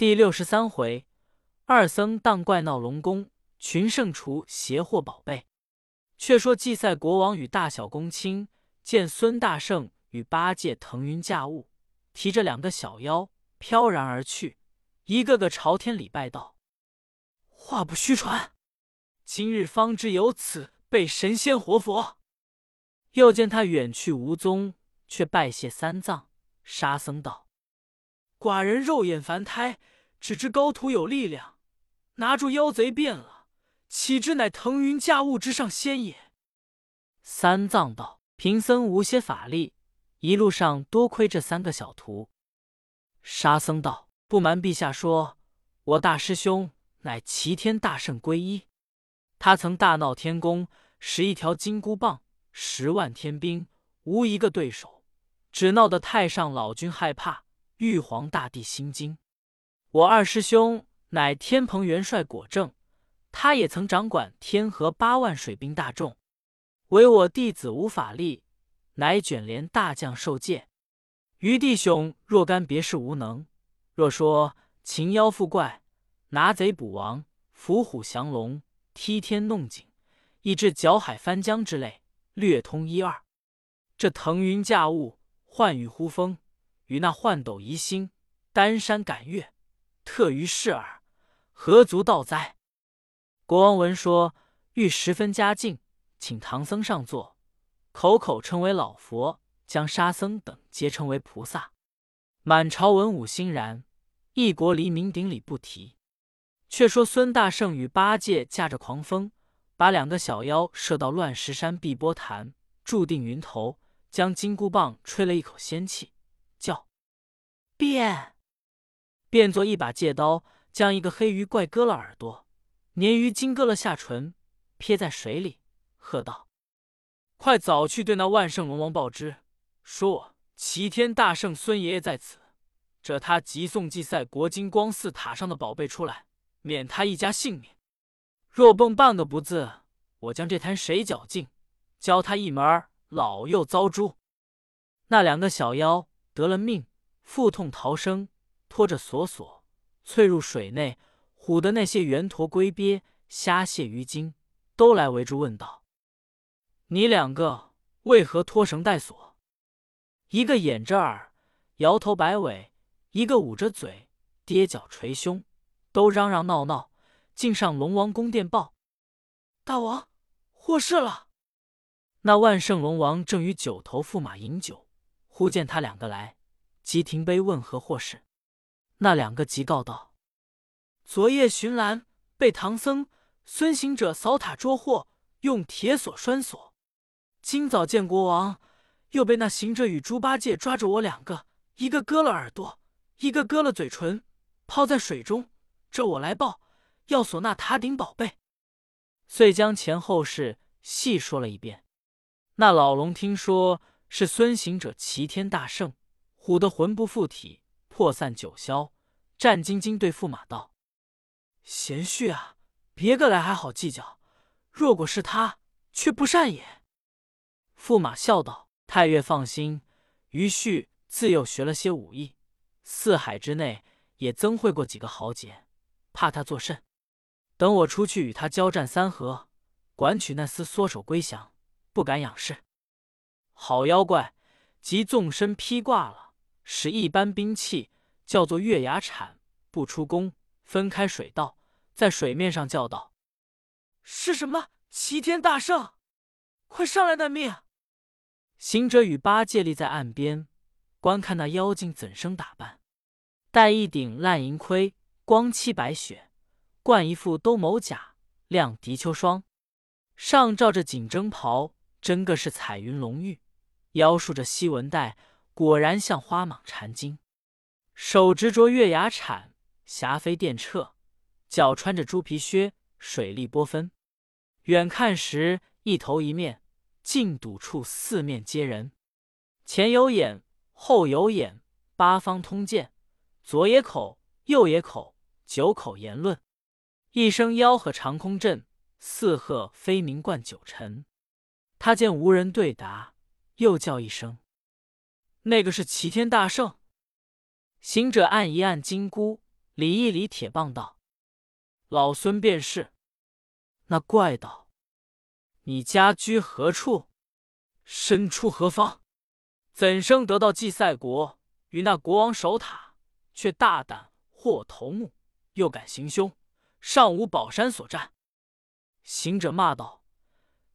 第六十三回，二僧荡怪闹龙宫，群圣除邪祸宝贝。却说祭赛国王与大小公卿见孙大圣与八戒腾云驾雾，提着两个小妖飘然而去，一个个朝天礼拜道：“话不虚传，今日方知有此被神仙活佛。”又见他远去无踪，却拜谢三藏。沙僧道：“寡人肉眼凡胎，只知高徒有力量，拿住妖贼变了，岂知乃腾云驾雾之上仙也？”三藏道：“贫僧无些法力，一路上多亏这三个小徒。”沙僧道：“不瞒陛下说，我大师兄乃齐天大圣皈依，他曾大闹天宫，使一条金箍棒。”十万天兵无一个对手，只闹得太上老君害怕，玉皇大帝心惊。我二师兄乃天蓬元帅果正，他也曾掌管天河八万水兵大众，唯我弟子无法力，乃卷帘大将受戒。余弟兄若干别事无能，若说擒妖伏怪、拿贼捕王、伏虎降龙、踢天弄井，以至搅海翻江之类。略通一二，这腾云驾雾、唤雨呼风，与那幻斗移星、丹山赶月，特于视耳，何足道哉？国王闻说，欲十分嘉敬，请唐僧上座，口口称为老佛，将沙僧等皆称为菩萨。满朝文武欣然，一国黎民顶礼不提。却说孙大圣与八戒驾着狂风。把两个小妖射到乱石山碧波潭，注定云头，将金箍棒吹了一口仙气，叫变，变作一把戒刀，将一个黑鱼怪割了耳朵，鲶鱼精割了下唇，撇在水里，喝道：“快早去对那万圣龙王报知，说我齐天大圣孙爷爷在此，这他急送祭赛国金光寺塔上的宝贝出来，免他一家性命。”若蹦半个不字，我将这滩水搅净，教他一门老幼遭诛。那两个小妖得了命，腹痛逃生，拖着索索窜入水内，唬得那些圆驼龟鳖、虾蟹鱼精都来围住问道：“你两个为何拖绳带锁？”一个掩着耳，摇头摆尾；一个捂着嘴，跌脚捶胸，都嚷嚷闹闹。竟上龙王宫殿报，大王获释了。那万圣龙王正与九头驸马饮酒，忽见他两个来，即停杯问何祸事。那两个即告道：昨夜寻兰被唐僧、孙行者扫塔捉获，用铁锁拴锁。今早见国王，又被那行者与猪八戒抓着我两个，一个割了耳朵，一个割了嘴唇，抛在水中。这我来报。要索那塔顶宝贝，遂将前后事细说了一遍。那老龙听说是孙行者齐天大圣，唬得魂不附体，破散九霄，战兢兢对驸马道：“贤婿啊，别个来还好计较，若果是他，却不善也。”驸马笑道：“太岳放心，余婿自幼学了些武艺，四海之内也曾会过几个豪杰，怕他作甚？”等我出去与他交战三合，管取那厮缩手归降，不敢仰视。好妖怪，即纵身披挂了，使一般兵器，叫做月牙铲，不出宫，分开水道，在水面上叫道：“是什么？齐天大圣，快上来难命！”行者与八戒立在岸边，观看那妖精怎生打扮，戴一顶烂银盔，光漆白雪。冠一副兜鍪甲，亮涤秋霜，上罩着锦征袍，真个是彩云龙玉；腰束着西纹带，果然像花蟒缠经。手执着月牙铲，霞飞电掣；脚穿着猪皮靴，水力波分。远看时，一头一面，尽堵处四面皆人。前有眼，后有眼，八方通见，左也口，右也口，九口言论。一声吆喝长空震，四鹤飞鸣贯九尘。他见无人对答，又叫一声：“那个是齐天大圣。”行者按一按金箍，理一理铁棒道：“老孙便是。”那怪道：“你家居何处？身处何方？怎生得到祭赛国与那国王守塔，却大胆获头目，又敢行凶，上无宝山所占？”行者骂道：“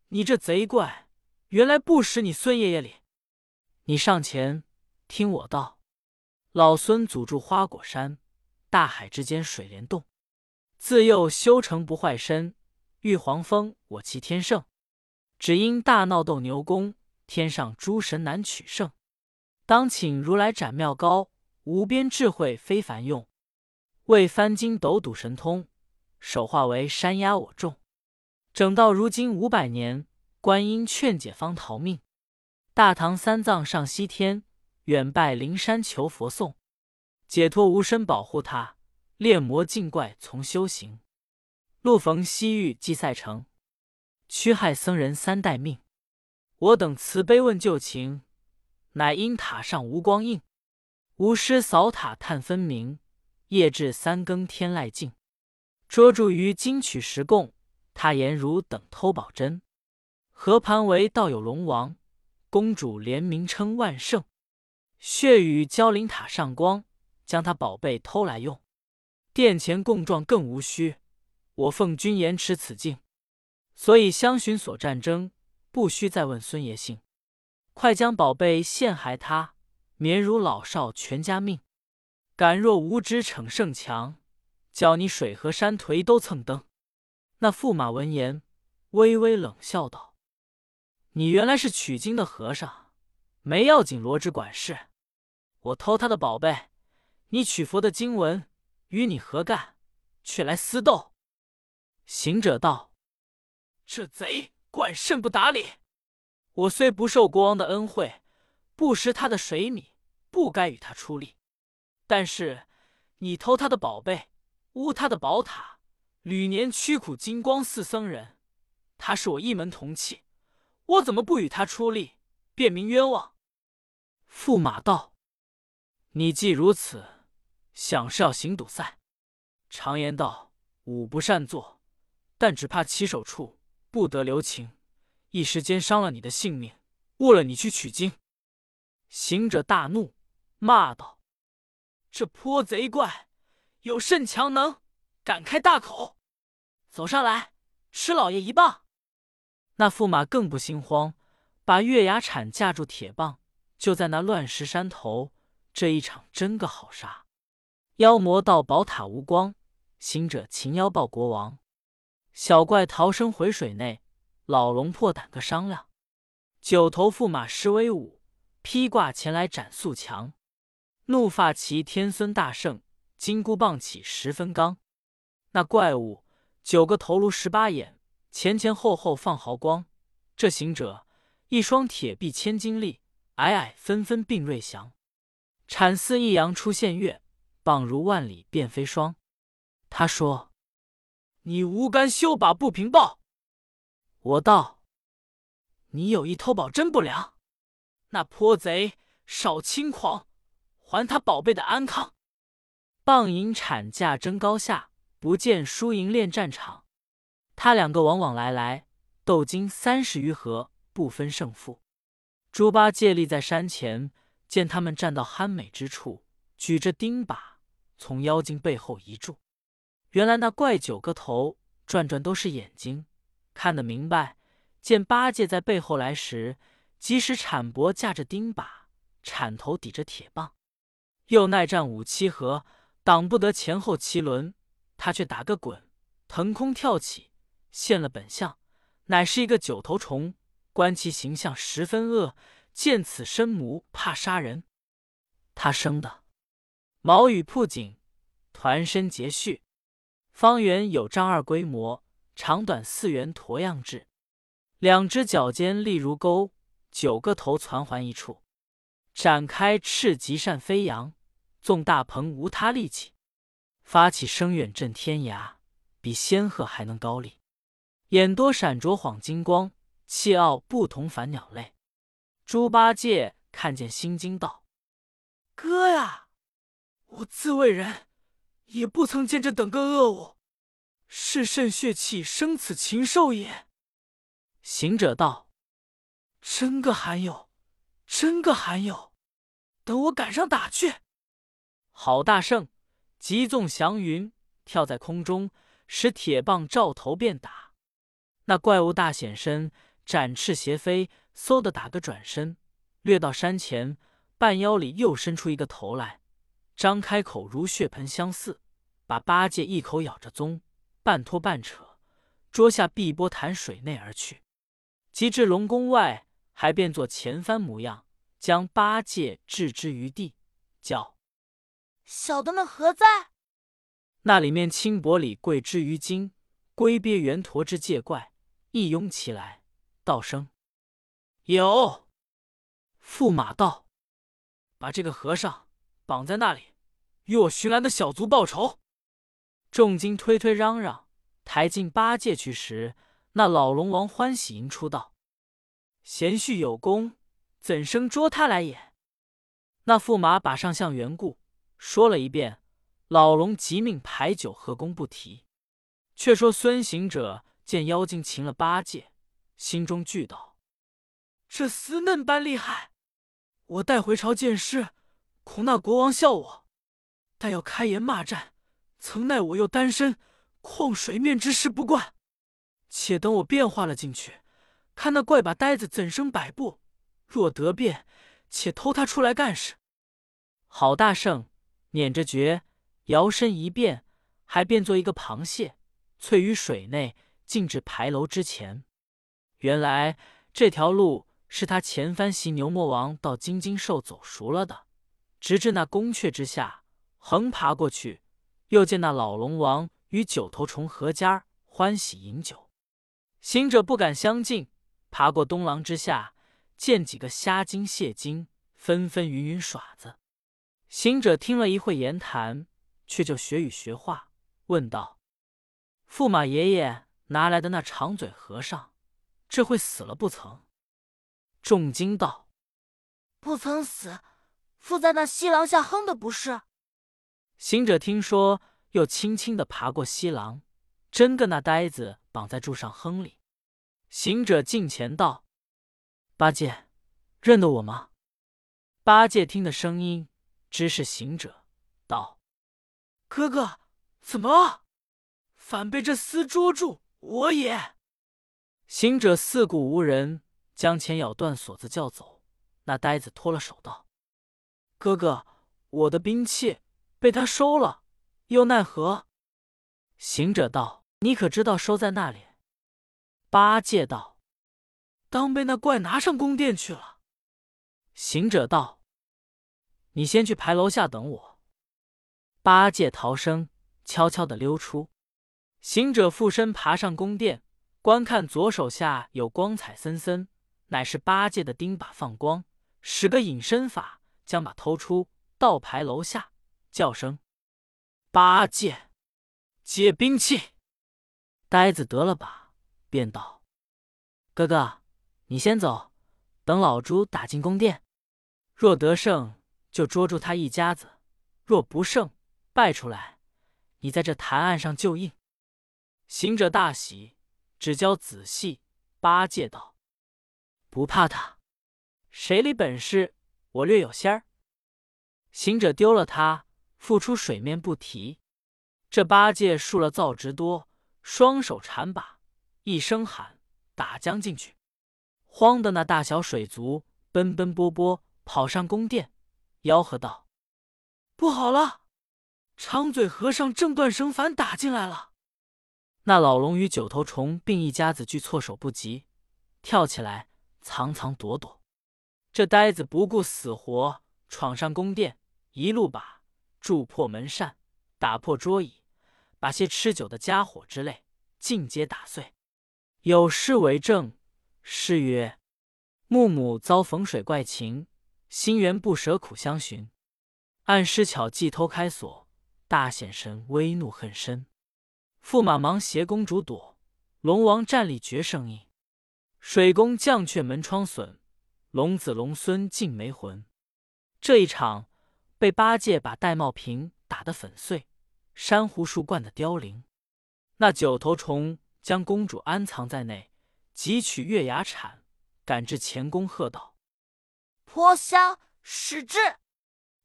你这贼怪，原来不识你孙爷爷礼！你上前听我道，老孙祖住花果山，大海之间水帘洞，自幼修成不坏身。”玉皇封我齐天圣，只因大闹斗牛宫，天上诸神难取胜。当请如来斩妙高，无边智慧非凡用。为翻筋斗赌神通，手化为山压我众。整到如今五百年，观音劝解方逃命。大唐三藏上西天，远拜灵山求佛送，解脱无身保护他，炼魔禁怪从修行。路逢西域祭赛城，驱害僧人三代命。我等慈悲问旧情，乃因塔上无光映。无师扫塔探分明，夜至三更天籁静。捉住于金曲石供，他言如等偷宝珍。何盘为道有龙王，公主连名称万圣。血雨交灵塔上光，将他宝贝偷来用。殿前供状更无虚。我奉君言持此境，所以相寻所战争，不须再问孙爷姓。快将宝贝陷害他，免辱老少全家命。敢若无知逞胜强，叫你水和山颓都蹭蹬。那驸马闻言，微微冷笑道：“你原来是取经的和尚，没要紧罗织管事。我偷他的宝贝，你取佛的经文，与你何干？却来私斗！”行者道：“这贼怪甚不打理！我虽不受国王的恩惠，不食他的水米，不该与他出力。但是你偷他的宝贝，污他的宝塔，屡年屈苦金光寺僧人，他是我一门同气，我怎么不与他出力，便名冤枉？”驸马道：“你既如此，想是要行赌赛？常言道，武不善作。”但只怕起手处不得留情，一时间伤了你的性命，误了你去取经。行者大怒，骂道：“这泼贼怪有甚强能，敢开大口？走上来，吃老爷一棒！”那驸马更不心慌，把月牙铲架住铁棒，就在那乱石山头。这一场真个好杀！妖魔到宝塔无光，行者擒妖报国王。小怪逃生回水内，老龙破胆个商量。九头驸马施威武，披挂前来斩素强。怒发齐天孙大圣，金箍棒起十分刚。那怪物九个头颅十八眼，前前后后放毫光。这行者一双铁臂千斤力，矮矮分分并瑞祥。铲似一阳出现月，棒如万里变飞霜。他说。你无干休把不平报。我道：“你有意偷宝真不良，那泼贼少轻狂，还他宝贝的安康。棒银铲架争高下，不见输赢恋战场。他两个往往来来，斗经三十余合，不分胜负。猪八戒立在山前，见他们站到酣美之处，举着钉耙从妖精背后一住。”原来那怪九个头转转都是眼睛，看得明白。见八戒在背后来时，即使铲脖架着钉耙，铲头抵着铁棒，又耐战五七合，挡不得前后七轮。他却打个滚，腾空跳起，现了本相，乃是一个九头虫。观其形象十分恶，见此身母怕杀人。他生的毛羽铺锦，团身结序。方圆有丈二规模，长短四圆驼样制，两只脚尖立如钩，九个头攒环一处，展开翅极扇飞扬，纵大鹏无他力气，发起声远震天涯，比仙鹤还能高立。眼多闪着晃金光，气傲不同凡鸟类。猪八戒看见心惊道：“哥呀，我自为人。”也不曾见这等个恶物，是甚血气生此禽兽也？行者道：“真个罕有，真个罕有！等我赶上打去。”郝大圣急纵祥云，跳在空中，使铁棒照头便打。那怪物大显身，展翅斜飞，嗖的打个转身，掠到山前，半腰里又伸出一个头来，张开口如血盆相似，把八戒一口咬着棕，半拖半扯，捉下碧波潭水内而去。及至龙宫外，还变作前番模样，将八戒置之于地，叫。小的们何在？那里面轻薄里跪之于金，龟鳖圆驼之界怪，一拥起来，道声：“有。”驸马道：“把这个和尚绑在那里，与我寻来的小卒报仇。”众精推推嚷嚷，抬进八戒去时，那老龙王欢喜迎出道：“贤婿有功，怎生捉他来也？”那驸马把上相缘故。说了一遍，老龙即命排酒喝功不提。却说孙行者见妖精擒了八戒，心中惧道：“这厮嫩般厉害，我带回朝见师，恐那国王笑我。但要开言骂战，曾奈我又单身，况水面之事不惯。且等我变化了进去，看那怪把呆子怎生摆布。若得变，且偷他出来干事。郝大圣！”捻着诀，摇身一变，还变作一个螃蟹，翠于水内，进至牌楼之前。原来这条路是他前番袭牛魔王到金睛兽走熟了的，直至那宫阙之下，横爬过去，又见那老龙王与九头虫合家欢喜饮酒。行者不敢相近，爬过东廊之下，见几个虾精蟹精纷纷云云耍子。行者听了一会言谈，却就学语学话，问道：“驸马爷爷拿来的那长嘴和尚，这会死了不曾？”众惊道：“不曾死，附在那西廊下哼的不是。”行者听说，又轻轻的爬过西廊，真个那呆子绑在柱上哼里。行者近前道：“八戒，认得我吗？”八戒听的声音。知是行者，道：“哥哥，怎么反被这厮捉住？我也。”行者四顾无人，将钱咬断锁子叫走。那呆子脱了手道：“哥哥，我的兵器被他收了，又奈何？”行者道：“你可知道收在那里？”八戒道：“当被那怪拿上宫殿去了。”行者道。你先去牌楼下等我。八戒逃生，悄悄的溜出。行者附身爬上宫殿，观看左手下有光彩森森，乃是八戒的钉把放光，使个隐身法，将把偷出，到牌楼下，叫声：“八戒，借兵器。”呆子得了吧，便道：“哥哥，你先走，等老猪打进宫殿，若得胜。”就捉住他一家子，若不胜，败出来，你在这坛案上就应。行者大喜，只教仔细。八戒道：“不怕他，谁里本事，我略有先儿。”行者丢了他，复出水面不提。这八戒竖了造直多，双手缠把，一声喊，打将进去。慌的那大小水族奔奔波波跑上宫殿。吆喝道：“不好了！长嘴和尚正断绳反打进来了。”那老龙与九头虫并一家子俱措手不及，跳起来藏藏躲躲。这呆子不顾死活，闯上宫殿，一路把铸破门扇，打破桌椅，把些吃酒的家伙之类尽皆打碎。有诗为证：诗曰：“木母遭逢水怪情。”心猿不舍苦相寻，暗施巧计偷开锁。大显神威怒恨深，驸马忙携公主躲。龙王战力绝胜应，水宫降却门窗损。龙子龙孙尽没魂。这一场被八戒把玳瑁瓶打得粉碎，珊瑚树灌的凋零。那九头虫将公主安藏在内，汲取月牙铲，赶至前宫，喝道：“泼香，使至！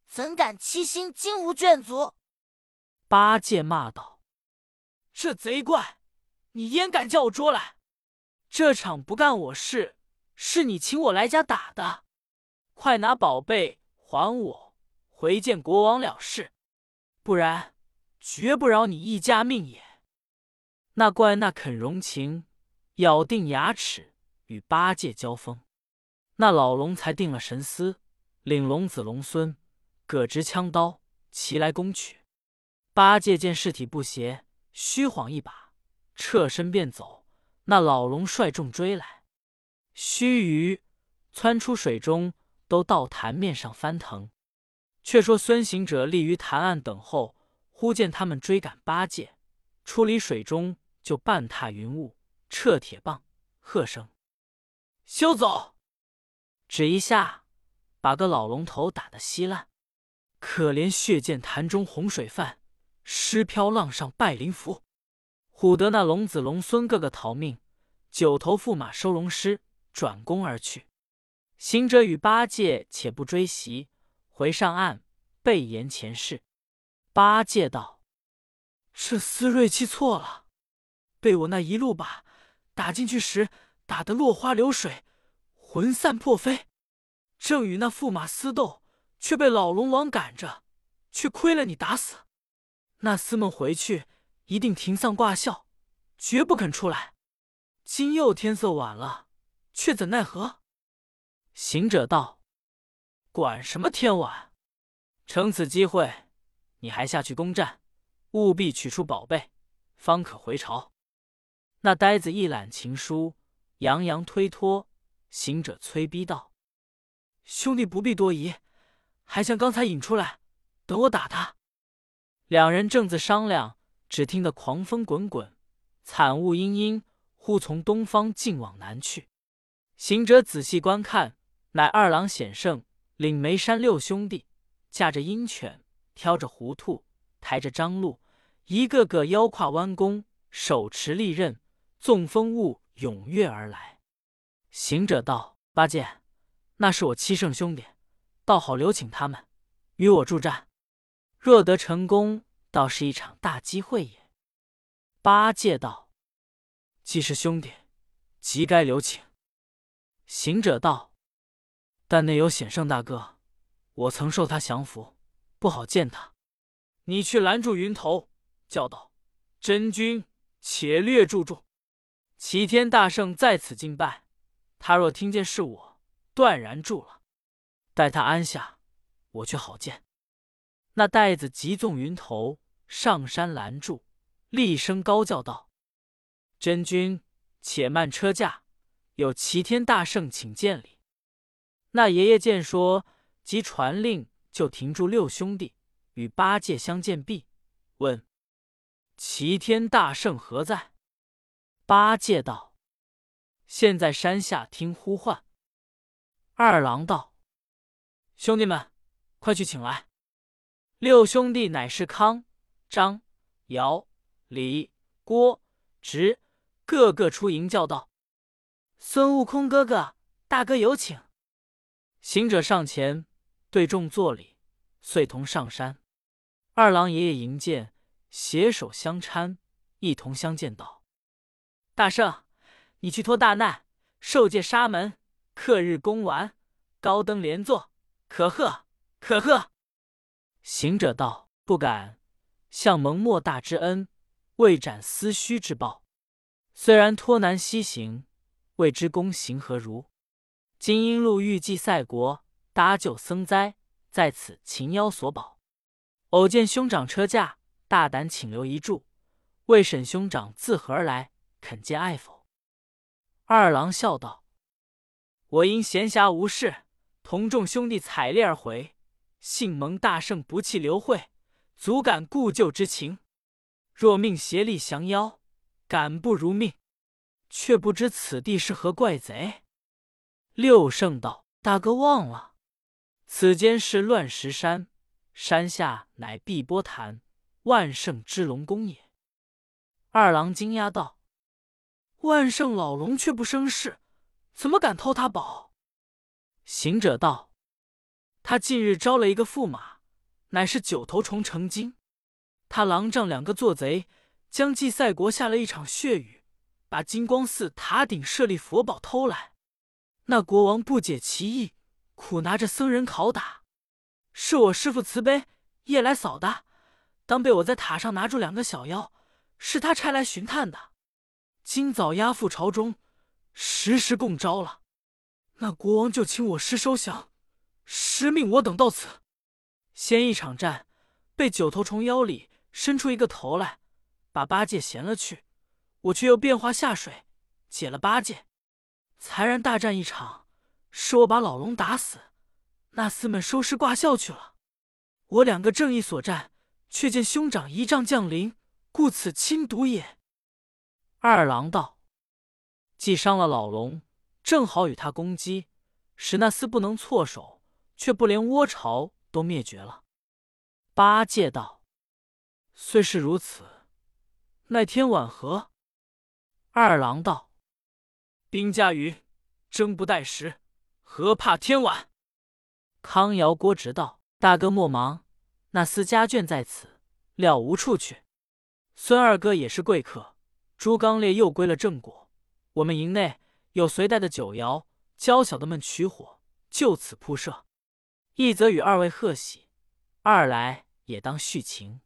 怎敢欺心金吾眷族？”八戒骂道：“这贼怪，你焉敢叫我捉来？这场不干我事，是你请我来家打的。快拿宝贝还我，回见国王了事，不然绝不饶你一家命也。”那怪那肯容情，咬定牙齿与八戒交锋。那老龙才定了神思，领龙子龙孙，各执枪刀，齐来攻取。八戒见事体不协，虚晃一把，侧身便走。那老龙率众追来，须臾窜出水中，都到潭面上翻腾。却说孙行者立于潭岸等候，忽见他们追赶八戒，出离水中。就半踏云雾，掣铁棒，喝声：“休走！”只一下，把个老龙头打得稀烂。可怜血溅潭中洪水泛，尸飘浪上拜灵符。唬得那龙子龙孙个个逃命，九头驸马收龙尸，转攻而去。行者与八戒且不追袭，回上岸，备言前事。八戒道：“这厮锐气错了。”被我那一路把打进去时，打得落花流水，魂散魄飞。正与那驸马厮斗，却被老龙王赶着，却亏了你打死。那厮们回去一定停丧挂孝，绝不肯出来。今又天色晚了，却怎奈何？行者道：“管什么天晚，乘此机会，你还下去攻占，务必取出宝贝，方可回朝。”那呆子一揽情书，洋洋推脱。行者催逼道：“兄弟不必多疑，还像刚才引出来，等我打他。”两人正自商量，只听得狂风滚滚，惨雾阴阴，忽从东方进往南去。行者仔细观看，乃二郎显圣领眉山六兄弟，驾着鹰犬，挑着糊兔，抬着张鹿，一个个腰挎弯弓，手持利刃。纵风雾踊跃而来，行者道：“八戒，那是我七圣兄弟，倒好留请他们与我助战。若得成功，倒是一场大机会也。”八戒道：“既是兄弟，即该留情。”行者道：“但内有显圣大哥，我曾受他降服，不好见他。你去拦住云头，叫道：‘真君，且略住住。’”齐天大圣在此敬拜，他若听见是我，断然住了。待他安下，我却好见。那袋子急纵云头上山拦住，厉声高叫道：“真君，且慢车驾，有齐天大圣请见礼。”那爷爷见说，即传令，就停住六兄弟与八戒相见毕，问：“齐天大圣何在？”八戒道：“现在山下听呼唤。”二郎道：“兄弟们，快去请来。”六兄弟乃是康、张、姚、李、郭、直，个个出迎叫道：“孙悟空哥哥，大哥有请。”行者上前对众作礼，遂同上山。二郎爷爷迎见，携手相搀，一同相见道。大圣，你去脱大难，受戒沙门，克日功完，高登莲座，可贺可贺！行者道：“不敢，向蒙莫大之恩，未展思虚之报。虽然脱难西行，未知功行何如？今因路遇祭赛国，搭救僧灾，在此擒妖索宝，偶见兄长车驾，大胆请留一住，未审兄长自何而来？”肯见爱否？二郎笑道：“我因闲暇无事，同众兄弟采猎而回，幸蒙大圣不弃刘慧，足感故旧之情。若命协力降妖，敢不如命？却不知此地是何怪贼。”六圣道：“大哥忘了，此间是乱石山，山下乃碧波潭，万圣之龙宫也。”二郎惊讶道：“万圣老龙却不生事，怎么敢偷他宝？”行者道：“他近日招了一个驸马，乃是九头虫成精。他狼丈两个做贼，将祭赛国下了一场血雨，把金光寺塔顶舍利佛宝偷来。那国王不解其意，苦拿着僧人拷打。是我师父慈悲，夜来扫的，当被我在塔上拿住两个小妖，是他差来寻探的。今早押赴朝中，时时供招了。”那国王就请我师收降，实命我等到此。先一场战，被九头虫妖里伸出一个头来，把八戒衔了去。我却又变化下水，解了八戒。才然大战一场，是我把老龙打死，那厮们收尸挂孝去了。我两个正义所战，却见兄长一仗降临，故此亲睹也。二郎道：“既伤了老龙。”正好与他攻击，使那厮不能措手，却不连窝巢都灭绝了。八戒道：“虽是如此，奈天晚何？”二郎道：“兵驾雨，争不待时，何怕天晚？”康瑶、郭直道：“大哥莫忙，那厮家眷在此，料无处去。孙二哥也是贵客，朱刚烈又归了正果，我们营内。”有随带的酒肴，娇小的们取火，就此铺设。一则与二位贺喜，二来也当续情。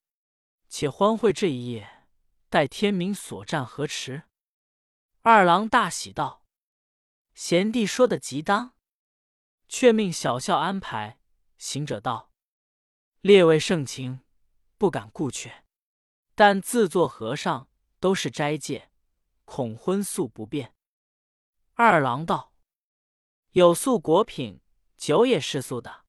且欢会这一夜，待天明所战何迟？二郎大喜道：“贤弟说的极当，却命小校安排。”行者道：“列位盛情，不敢顾却，但自作和尚都是斋戒，恐荤素不便。”二郎道：“有素果品，酒也是素的。”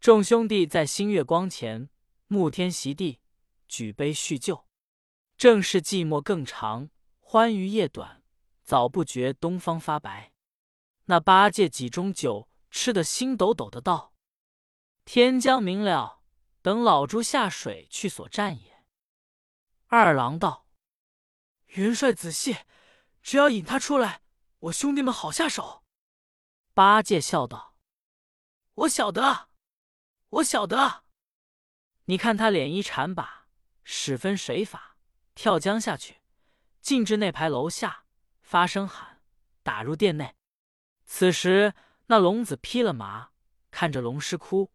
众兄弟在新月光前，沐天席地，举杯叙旧。正是寂寞更长，欢愉夜短，早不觉东方发白。那八戒几盅酒吃得心抖抖的，道：“天将明了，等老猪下水去所战也。”二郎道：“元帅仔细，只要引他出来。”我兄弟们好下手。八戒笑道：“我晓得，我晓得。你看他脸一缠把，使分水法，跳江下去，进至那排楼下，发声喊，打入殿内。此时那龙子披了麻，看着龙师哭，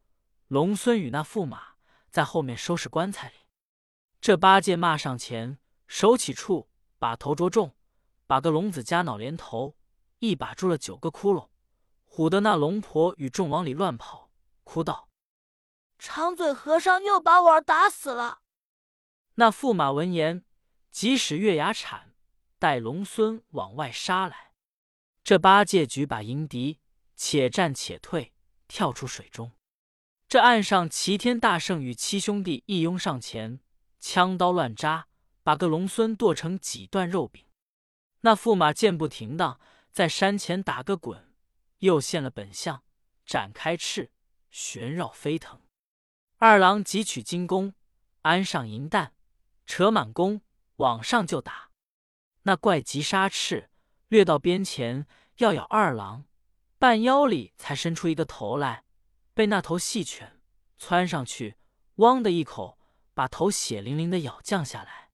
龙孙与那驸马在后面收拾棺材里。这八戒骂上前，手起处，把头着重。”把个龙子夹脑连头，一把住了九个窟窿，唬得那龙婆与众往里乱跑，哭道：“长嘴和尚又把我儿打死了。”那驸马闻言，即使月牙铲，带龙孙往外杀来。这八戒举把迎敌，且战且退，跳出水中。这岸上齐天大圣与七兄弟一拥上前，枪刀乱扎，把个龙孙剁成几段肉饼。那驸马见不停当，在山前打个滚，又现了本相，展开翅，旋绕飞腾。二郎急取金弓，安上银弹，扯满弓，往上就打。那怪急杀翅，掠到边前要咬二郎，半腰里才伸出一个头来，被那头细犬窜上去，汪的一口，把头血淋淋的咬降下来。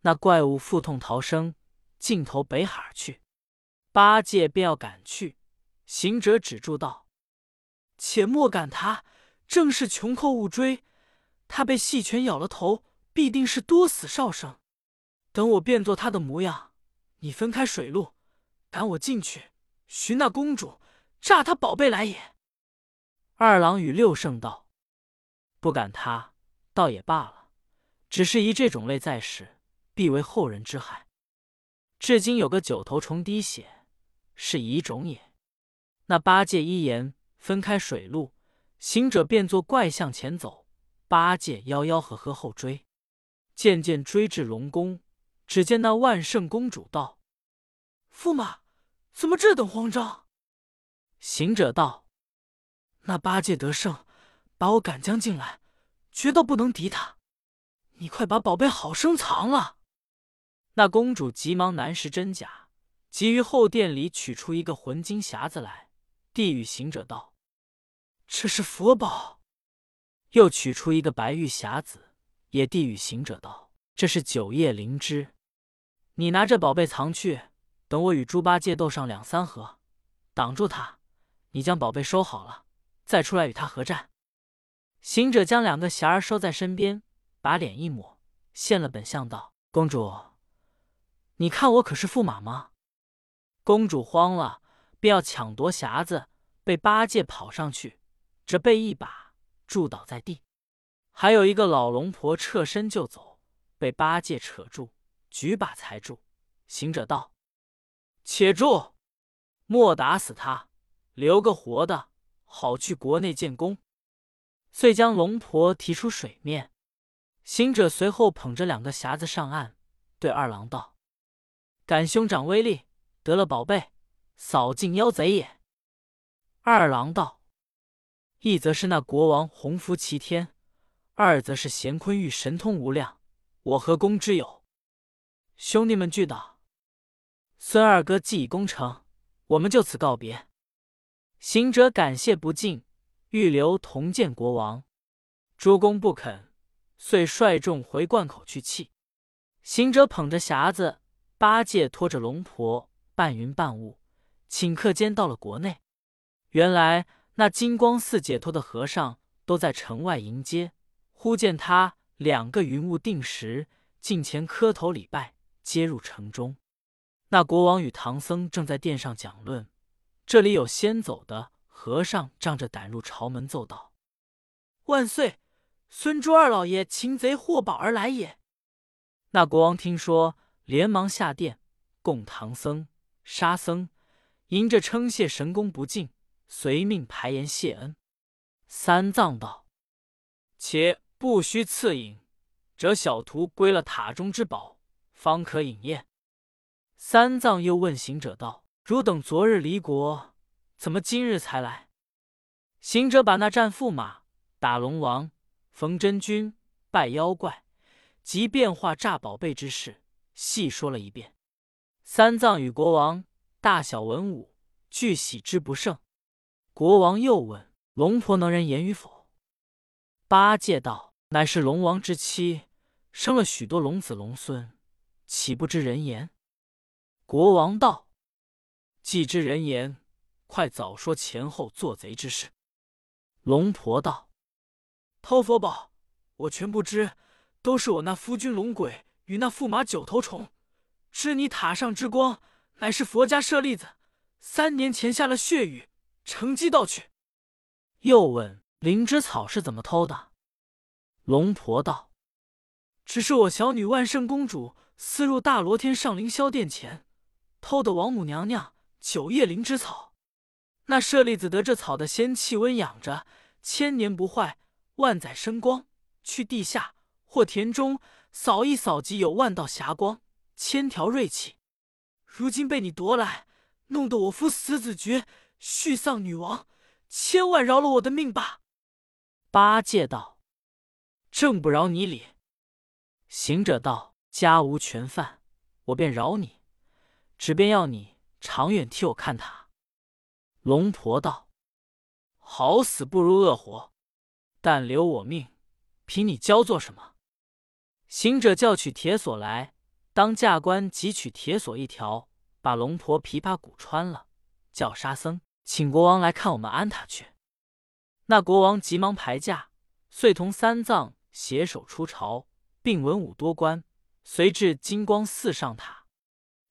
那怪物腹痛逃生。尽头北海去，八戒便要赶去，行者止住道：“且莫赶他，正是穷寇勿追，他被细犬咬了头，必定是多死少生。等我变作他的模样，你分开水路，赶我进去寻那公主，诈他宝贝来也。”二郎与六圣道：“不赶他，倒也罢了，只是一这种类在世，必为后人之害。”至今有个九头虫滴血，是遗种也。那八戒一言，分开水路，行者变作怪向前走，八戒吆吆喝喝后追，渐渐追至龙宫。只见那万圣公主道：“驸马，怎么这等慌张？”行者道：“那八戒得胜，把我赶将进来，绝道不能敌他。你快把宝贝好生藏了！”那公主急忙难识真假，急于后殿里取出一个浑金匣子来，递与行者道：“这是佛宝。”又取出一个白玉匣子，也递与行者道：“这是九叶灵芝。你拿这宝贝藏去，等我与猪八戒斗上两三合，挡住他，你将宝贝收好了，再出来与他合战。”行者将两个匣儿收在身边，把脸一抹，现了本相道：“公主。”你看我可是驸马吗？公主慌了，便要抢夺匣子，被八戒跑上去，这被一把住倒在地。还有一个老龙婆侧身就走，被八戒扯住，举把才住。行者道：“且住，莫打死他，留个活的，好去国内建功。”遂将龙婆提出水面。行者随后捧着两个匣子上岸，对二郎道。感兄长威力，得了宝贝，扫尽妖贼也。二郎道：“一则是那国王洪福齐天，二则是乾坤玉神通无量，我何功之有？”兄弟们俱道：“孙二哥既已功成，我们就此告别。”行者感谢不尽，欲留同见国王。诸公不肯，遂率众回灌口去气。行者捧着匣子。八戒拖着龙婆，半云半雾，顷刻间到了国内。原来那金光寺解脱的和尚都在城外迎接。忽见他两个云雾定时，近前磕头礼拜，接入城中。那国王与唐僧正在殿上讲论，这里有先走的和尚仗着胆入朝门奏道：“万岁，孙朱二老爷擒贼获宝而来也。”那国王听说。连忙下殿，供唐僧、沙僧，迎着称谢神功不尽，随命排筵谢恩。三藏道：“且不须赐饮，折小徒归了塔中之宝，方可饮宴。”三藏又问行者道：“汝等昨日离国，怎么今日才来？”行者把那战驸马、打龙王、逢真君、拜妖怪及变化诈宝贝之事。细说了一遍，三藏与国王大小文武俱喜之不胜。国王又问：“龙婆能人言与否？”八戒道：“乃是龙王之妻，生了许多龙子龙孙，岂不知人言？”国王道：“既知人言，快早说前后做贼之事。”龙婆道：“偷佛宝，我全不知，都是我那夫君龙鬼。”与那驸马九头虫，知你塔上之光乃是佛家舍利子，三年前下了血雨，乘机盗去。又问灵芝草是怎么偷的？龙婆道：“只是我小女万圣公主私入大罗天上凌霄殿前，偷的王母娘娘九叶灵芝草。那舍利子得这草的仙气温养着，千年不坏，万载生光。去地下或田中。”扫一扫，即有万道霞光，千条锐气。如今被你夺来，弄得我夫死子绝，续丧女王，千万饶了我的命吧！八戒道：“正不饶你理。”行者道：“家无全犯，我便饶你，只便要你长远替我看他。”龙婆道：“好死不如恶活，但留我命，凭你教做什么？”行者叫取铁锁来，当驾官汲取铁锁一条，把龙婆琵琶骨穿了，叫沙僧请国王来看我们安塔去。那国王急忙排驾，遂同三藏携手出朝，并文武多官，随至金光寺上塔，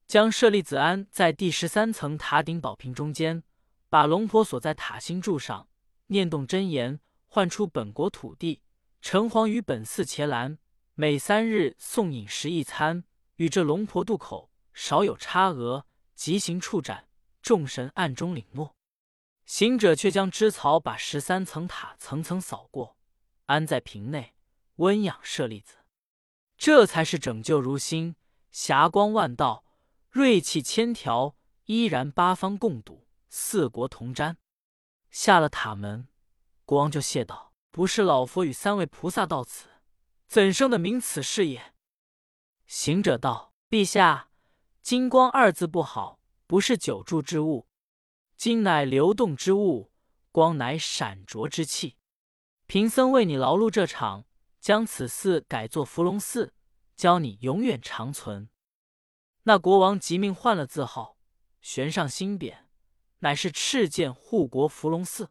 将舍利子安在第十三层塔顶宝瓶中间，把龙婆锁在塔心柱上，念动真言，唤出本国土地，城隍与本寺伽蓝。每三日送饮食一餐，与这龙婆渡口，少有差额，即行处斩。众神暗中领诺。行者却将枝草把十三层塔层层扫过，安在瓶内，温养舍利子。这才是拯救如新，霞光万道，锐气千条，依然八方共睹，四国同瞻。下了塔门，国王就谢道：“不是老佛与三位菩萨到此。”怎生的名此事也？”行者道：“陛下，金光二字不好，不是久住之物。金乃流动之物，光乃闪灼之气。贫僧为你劳碌这场，将此寺改作伏龙寺，教你永远长存。”那国王即命换了字号，悬上新匾，乃是赤剑护国伏龙寺。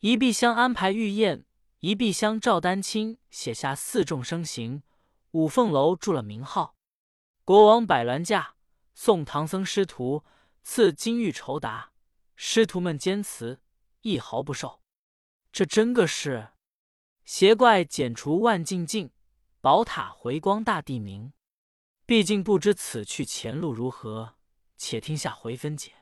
一壁厢安排御宴，一壁厢赵丹青写下四众生行，五凤楼注了名号。国王摆銮驾，送唐僧师徒，赐金玉酬答。师徒们坚持，一毫不受。这真个是邪怪剪除万境境，宝塔回光大地明。毕竟不知此去前路如何，且听下回分解。